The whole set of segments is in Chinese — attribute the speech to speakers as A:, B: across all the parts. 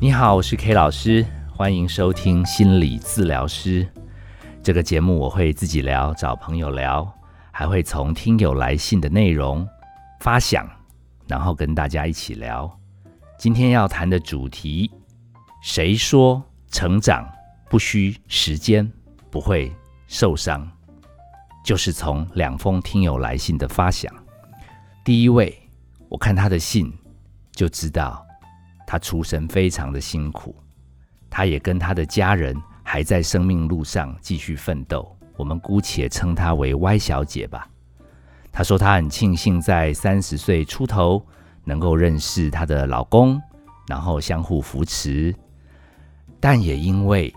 A: 你好，我是 K 老师，欢迎收听心理治疗师这个节目。我会自己聊，找朋友聊，还会从听友来信的内容发想，然后跟大家一起聊。今天要谈的主题，谁说成长不需时间，不会受伤？就是从两封听友来信的发想。第一位，我看他的信就知道。他出生非常的辛苦，他也跟他的家人还在生命路上继续奋斗。我们姑且称她为 Y 小姐吧。她说她很庆幸在三十岁出头能够认识她的老公，然后相互扶持。但也因为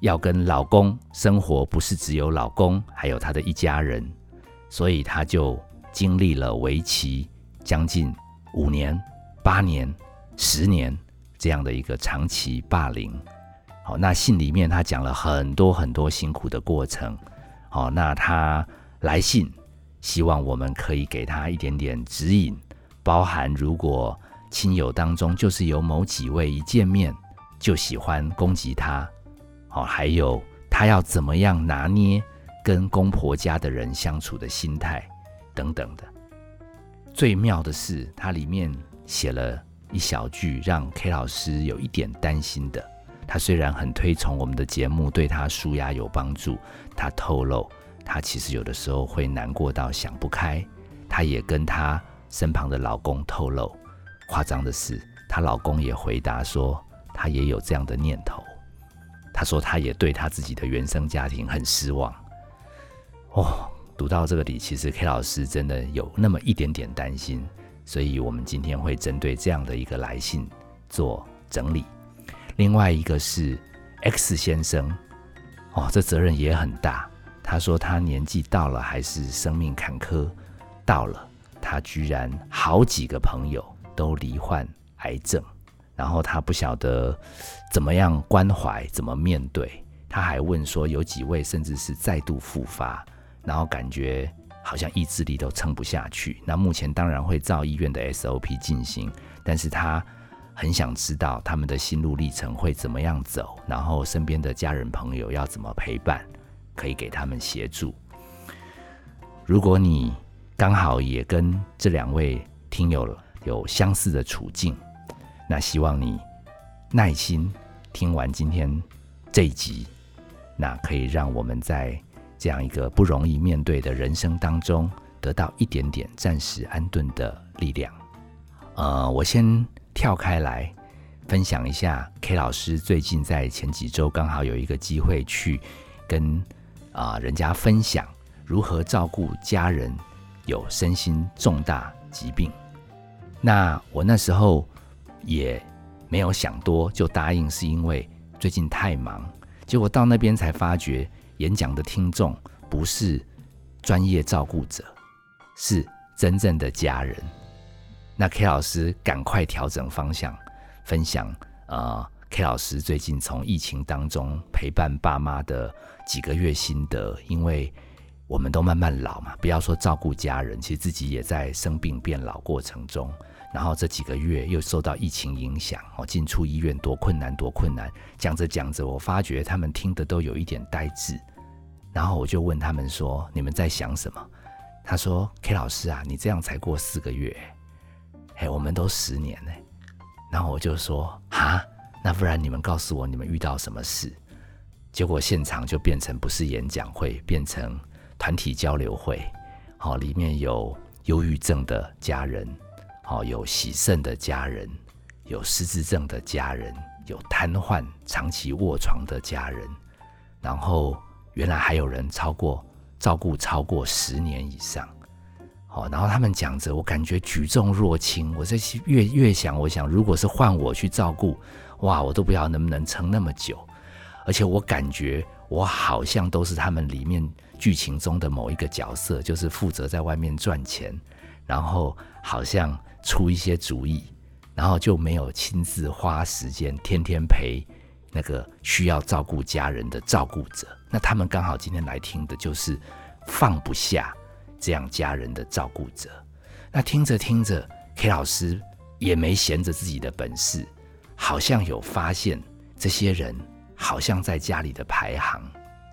A: 要跟老公生活，不是只有老公，还有他的一家人，所以她就经历了为期将近五年、八年。十年这样的一个长期霸凌，好，那信里面他讲了很多很多辛苦的过程，好，那他来信希望我们可以给他一点点指引，包含如果亲友当中就是有某几位一见面就喜欢攻击他，好，还有他要怎么样拿捏跟公婆家的人相处的心态等等的。最妙的是，它里面写了。一小句让 K 老师有一点担心的，他虽然很推崇我们的节目，对他舒压有帮助，他透露他其实有的时候会难过到想不开。他也跟他身旁的老公透露，夸张的是，她老公也回答说，他也有这样的念头。他说他也对他自己的原生家庭很失望。哦，读到这个里，其实 K 老师真的有那么一点点担心。所以，我们今天会针对这样的一个来信做整理。另外一个是 X 先生，哦，这责任也很大。他说他年纪到了，还是生命坎坷到了，他居然好几个朋友都罹患癌症，然后他不晓得怎么样关怀，怎么面对。他还问说，有几位甚至是再度复发，然后感觉。好像意志力都撑不下去。那目前当然会照医院的 SOP 进行，但是他很想知道他们的心路历程会怎么样走，然后身边的家人朋友要怎么陪伴，可以给他们协助。如果你刚好也跟这两位听友有相似的处境，那希望你耐心听完今天这一集，那可以让我们在。这样一个不容易面对的人生当中，得到一点点暂时安顿的力量。呃，我先跳开来分享一下，K 老师最近在前几周刚好有一个机会去跟啊人家分享如何照顾家人有身心重大疾病。那我那时候也没有想多就答应，是因为最近太忙，结果到那边才发觉。演讲的听众不是专业照顾者，是真正的家人。那 K 老师赶快调整方向，分享呃 K 老师最近从疫情当中陪伴爸妈的几个月心得。因为我们都慢慢老嘛，不要说照顾家人，其实自己也在生病变老过程中。然后这几个月又受到疫情影响，哦，进出医院多困难，多困难。讲着讲着，我发觉他们听的都有一点呆滞。然后我就问他们说：“你们在想什么？”他说：“K 老师啊，你这样才过四个月，嘿，我们都十年呢。”然后我就说：“哈，那不然你们告诉我你们遇到什么事？”结果现场就变成不是演讲会，变成团体交流会。好，里面有忧郁症的家人，好，有喜肾的家人，有失智症的家人，有瘫痪长期卧床的家人，然后。原来还有人超过照顾超过十年以上，好，然后他们讲着，我感觉举重若轻。我在越越想，我想，如果是换我去照顾，哇，我都不知道能不能撑那么久。而且我感觉我好像都是他们里面剧情中的某一个角色，就是负责在外面赚钱，然后好像出一些主意，然后就没有亲自花时间天天陪。那个需要照顾家人的照顾者，那他们刚好今天来听的就是放不下这样家人的照顾者。那听着听着，K 老师也没闲着自己的本事，好像有发现，这些人好像在家里的排行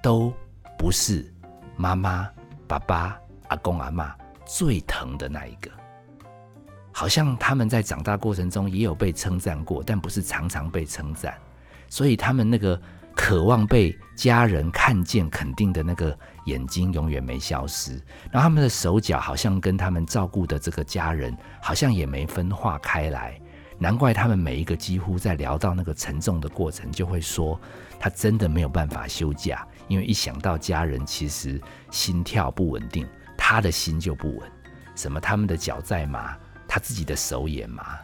A: 都不是妈妈、爸爸、阿公、阿妈最疼的那一个。好像他们在长大过程中也有被称赞过，但不是常常被称赞，所以他们那个渴望被家人看见、肯定的那个眼睛永远没消失。然后他们的手脚好像跟他们照顾的这个家人好像也没分化开来。难怪他们每一个几乎在聊到那个沉重的过程，就会说他真的没有办法休假，因为一想到家人其实心跳不稳定，他的心就不稳。什么他们的脚在麻。他自己的手也麻，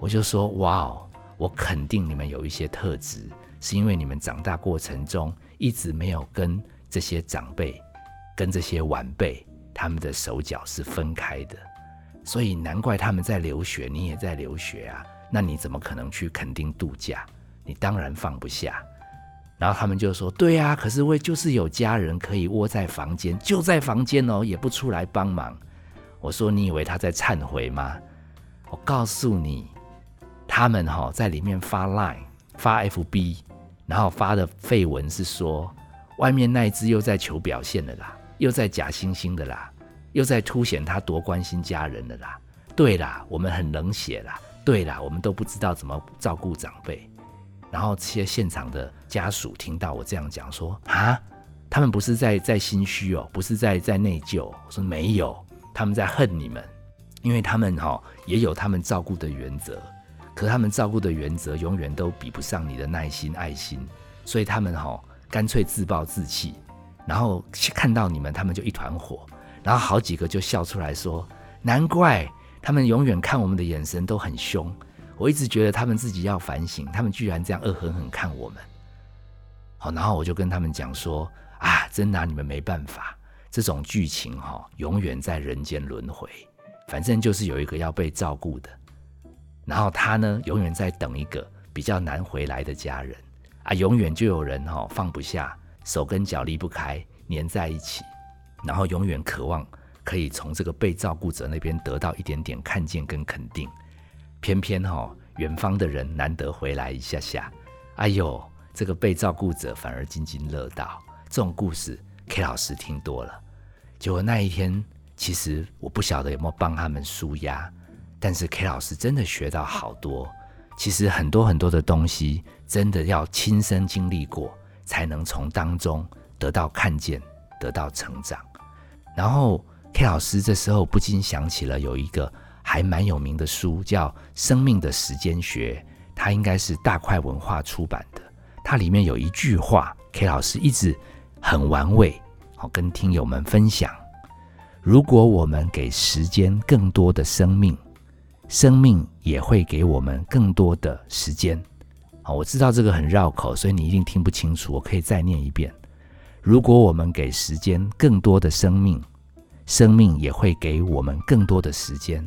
A: 我就说哇哦，我肯定你们有一些特质，是因为你们长大过程中一直没有跟这些长辈、跟这些晚辈他们的手脚是分开的，所以难怪他们在留学，你也在留学啊，那你怎么可能去肯定度假？你当然放不下。然后他们就说：对呀，可是我就是有家人可以窝在房间，就在房间哦，也不出来帮忙。我说：“你以为他在忏悔吗？我告诉你，他们哈在里面发 Line、发 FB，然后发的绯闻是说，外面那一只又在求表现了啦，又在假惺惺的啦，又在凸显他多关心家人的啦。对啦，我们很冷血啦。对啦，我们都不知道怎么照顾长辈。然后这些现场的家属听到我这样讲，说啊，他们不是在在心虚哦，不是在在内疚。我说没有。”他们在恨你们，因为他们哈也有他们照顾的原则，可他们照顾的原则永远都比不上你的耐心、爱心，所以他们哈干脆自暴自弃，然后看到你们，他们就一团火，然后好几个就笑出来说：“难怪他们永远看我们的眼神都很凶。”我一直觉得他们自己要反省，他们居然这样恶狠狠看我们。好，然后我就跟他们讲说：“啊，真拿你们没办法。”这种剧情哈，永远在人间轮回。反正就是有一个要被照顾的，然后他呢，永远在等一个比较难回来的家人啊。永远就有人哈放不下，手跟脚离不开，粘在一起，然后永远渴望可以从这个被照顾者那边得到一点点看见跟肯定。偏偏哈，远方的人难得回来一下下，哎呦，这个被照顾者反而津津乐道。这种故事，K 老师听多了。结果那一天，其实我不晓得有没有帮他们舒压，但是 K 老师真的学到好多。其实很多很多的东西，真的要亲身经历过，才能从当中得到看见，得到成长。然后 K 老师这时候不禁想起了有一个还蛮有名的书，叫《生命的时间学》，它应该是大块文化出版的。它里面有一句话，K 老师一直很玩味。好跟听友们分享，如果我们给时间更多的生命，生命也会给我们更多的时间。好，我知道这个很绕口，所以你一定听不清楚。我可以再念一遍：如果我们给时间更多的生命，生命也会给我们更多的时间。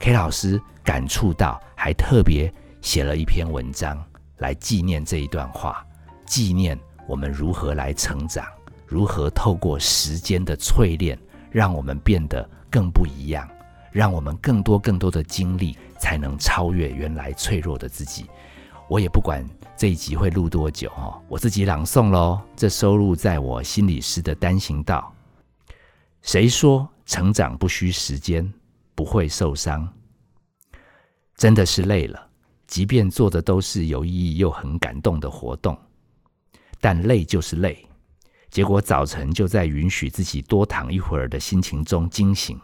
A: K 老师感触到，还特别写了一篇文章来纪念这一段话，纪念我们如何来成长。如何透过时间的淬炼，让我们变得更不一样，让我们更多更多的经历，才能超越原来脆弱的自己。我也不管这一集会录多久哦，我自己朗诵喽。这收录在我心理师的单行道。谁说成长不需时间，不会受伤？真的是累了，即便做的都是有意义又很感动的活动，但累就是累。结果早晨就在允许自己多躺一会儿的心情中惊醒。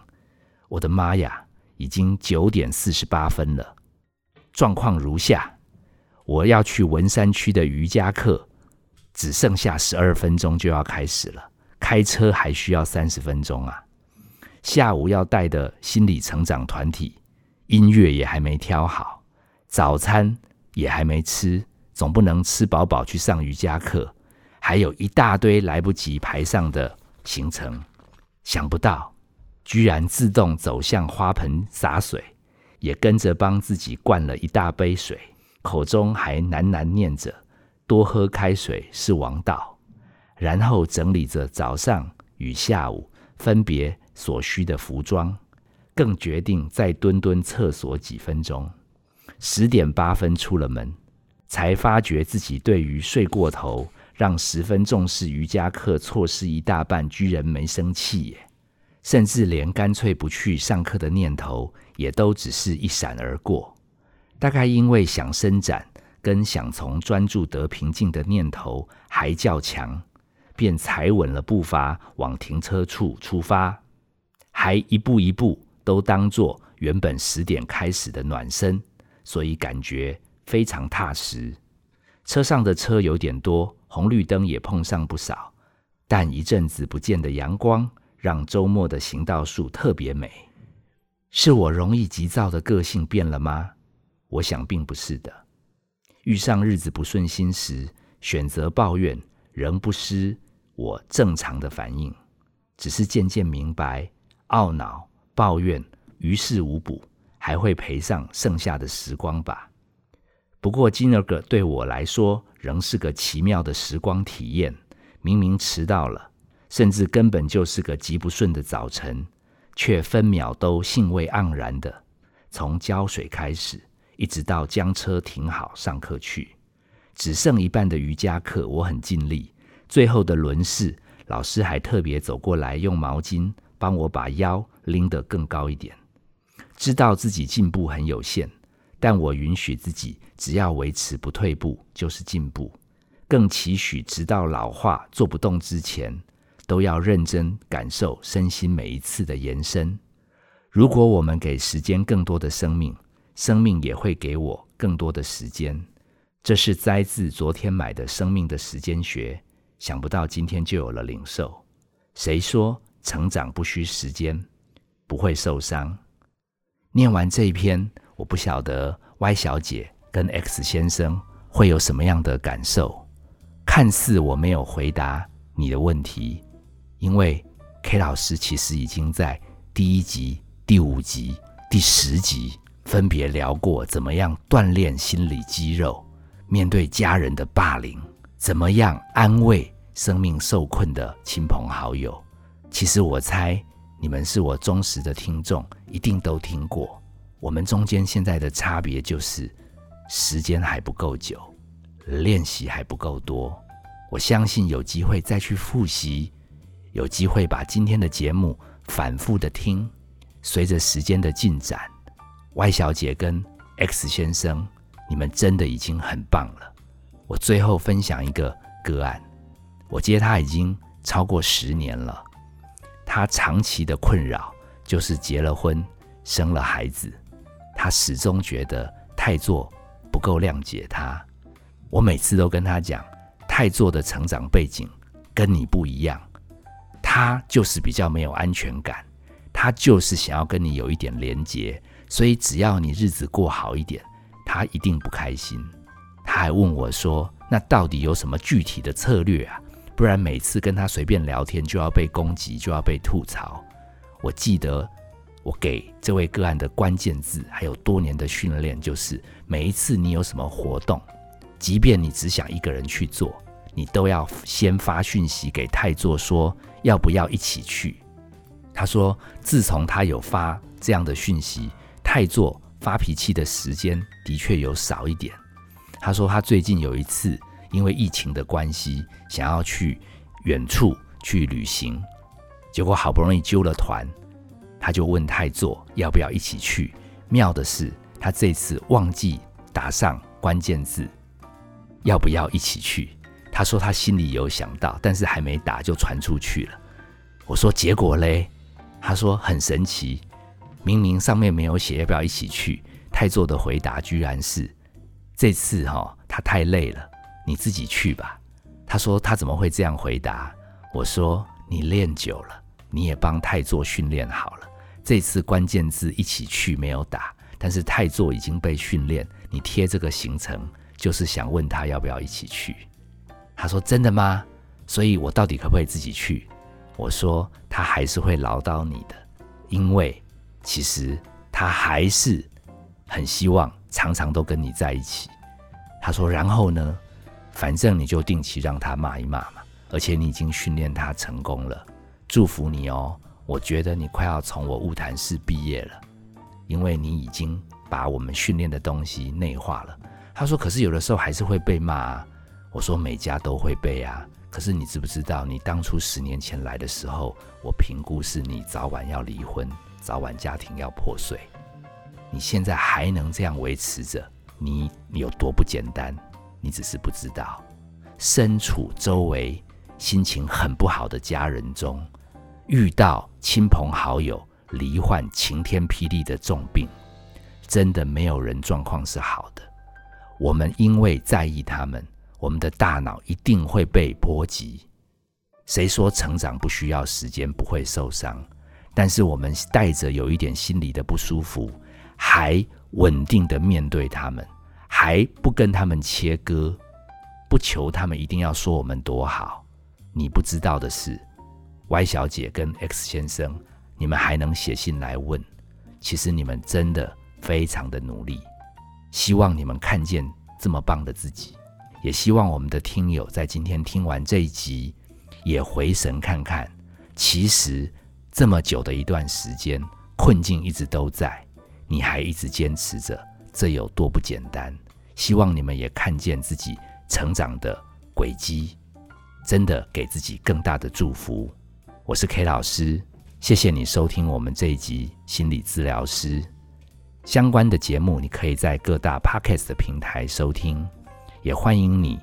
A: 我的妈呀，已经九点四十八分了。状况如下：我要去文山区的瑜伽课，只剩下十二分钟就要开始了。开车还需要三十分钟啊。下午要带的心理成长团体，音乐也还没挑好，早餐也还没吃，总不能吃饱饱去上瑜伽课。还有一大堆来不及排上的行程，想不到居然自动走向花盆洒水，也跟着帮自己灌了一大杯水，口中还喃喃念着“多喝开水是王道”，然后整理着早上与下午分别所需的服装，更决定再蹲蹲厕所几分钟。十点八分出了门，才发觉自己对于睡过头、让十分重视瑜伽课错失一大半，居然没生气耶，甚至连干脆不去上课的念头，也都只是一闪而过。大概因为想伸展，跟想从专注得平静的念头还较强，便踩稳了步伐往停车处出发，还一步一步都当做原本十点开始的暖身，所以感觉非常踏实。车上的车有点多，红绿灯也碰上不少，但一阵子不见的阳光，让周末的行道树特别美。是我容易急躁的个性变了吗？我想并不是的。遇上日子不顺心时，选择抱怨，仍不失我正常的反应。只是渐渐明白，懊恼、抱怨于事无补，还会赔上剩下的时光吧。不过今儿个对我来说，仍是个奇妙的时光体验。明明迟到了，甚至根本就是个极不顺的早晨，却分秒都兴味盎然的，从浇水开始。一直到将车停好上课去，只剩一半的瑜伽课，我很尽力。最后的轮式，老师还特别走过来，用毛巾帮我把腰拎得更高一点。知道自己进步很有限，但我允许自己，只要维持不退步就是进步。更期许直到老化做不动之前，都要认真感受身心每一次的延伸。如果我们给时间更多的生命。生命也会给我更多的时间，这是摘自昨天买的《生命的时间学》，想不到今天就有了领受。谁说成长不需时间？不会受伤。念完这一篇，我不晓得 Y 小姐跟 X 先生会有什么样的感受。看似我没有回答你的问题，因为 K 老师其实已经在第一集、第五集、第十集。分别聊过怎么样锻炼心理肌肉，面对家人的霸凌，怎么样安慰生命受困的亲朋好友。其实我猜你们是我忠实的听众，一定都听过。我们中间现在的差别就是时间还不够久，练习还不够多。我相信有机会再去复习，有机会把今天的节目反复的听，随着时间的进展。Y 小姐跟 X 先生，你们真的已经很棒了。我最后分享一个个案，我接他已经超过十年了。他长期的困扰就是结了婚，生了孩子，他始终觉得太座不够谅解他。我每次都跟他讲，太座的成长背景跟你不一样，他就是比较没有安全感，他就是想要跟你有一点连结。所以，只要你日子过好一点，他一定不开心。他还问我说：“那到底有什么具体的策略啊？不然每次跟他随便聊天就要被攻击，就要被吐槽。”我记得我给这位个案的关键字，还有多年的训练，就是每一次你有什么活动，即便你只想一个人去做，你都要先发讯息给泰座说要不要一起去。他说，自从他有发这样的讯息。太做发脾气的时间的确有少一点。他说他最近有一次因为疫情的关系，想要去远处去旅行，结果好不容易揪了团，他就问太座要不要一起去。妙的是，他这次忘记打上关键字，要不要一起去？他说他心里有想到，但是还没打就传出去了。我说结果嘞？他说很神奇。明明上面没有写要不要一起去，泰座的回答居然是：这次哈他太累了，你自己去吧。他说他怎么会这样回答？我说你练久了，你也帮泰座训练好了。这次关键字一起去没有打，但是泰座已经被训练，你贴这个行程就是想问他要不要一起去。他说真的吗？所以我到底可不可以自己去？我说他还是会唠叨你的，因为。其实他还是很希望常常都跟你在一起。他说：“然后呢，反正你就定期让他骂一骂嘛。而且你已经训练他成功了，祝福你哦！我觉得你快要从我物谈室毕业了，因为你已经把我们训练的东西内化了。他说：“可是有的时候还是会被骂。”啊。”我说：“每家都会背啊。”可是你知不知道，你当初十年前来的时候，我评估是你早晚要离婚，早晚家庭要破碎。你现在还能这样维持着，你有多不简单？你只是不知道，身处周围心情很不好的家人中，遇到亲朋好友罹患晴天霹雳的重病，真的没有人状况是好的。我们因为在意他们。我们的大脑一定会被波及。谁说成长不需要时间，不会受伤？但是我们带着有一点心理的不舒服，还稳定的面对他们，还不跟他们切割，不求他们一定要说我们多好。你不知道的是，Y 小姐跟 X 先生，你们还能写信来问，其实你们真的非常的努力。希望你们看见这么棒的自己。也希望我们的听友在今天听完这一集，也回神看看，其实这么久的一段时间，困境一直都在，你还一直坚持着，这有多不简单？希望你们也看见自己成长的轨迹，真的给自己更大的祝福。我是 K 老师，谢谢你收听我们这一集心理治疗师相关的节目，你可以在各大 Podcast 的平台收听。也欢迎你，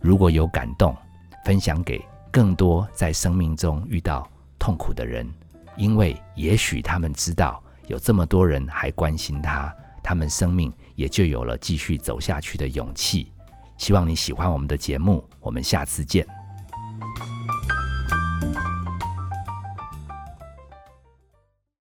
A: 如果有感动，分享给更多在生命中遇到痛苦的人，因为也许他们知道有这么多人还关心他，他们生命也就有了继续走下去的勇气。希望你喜欢我们的节目，我们下次见。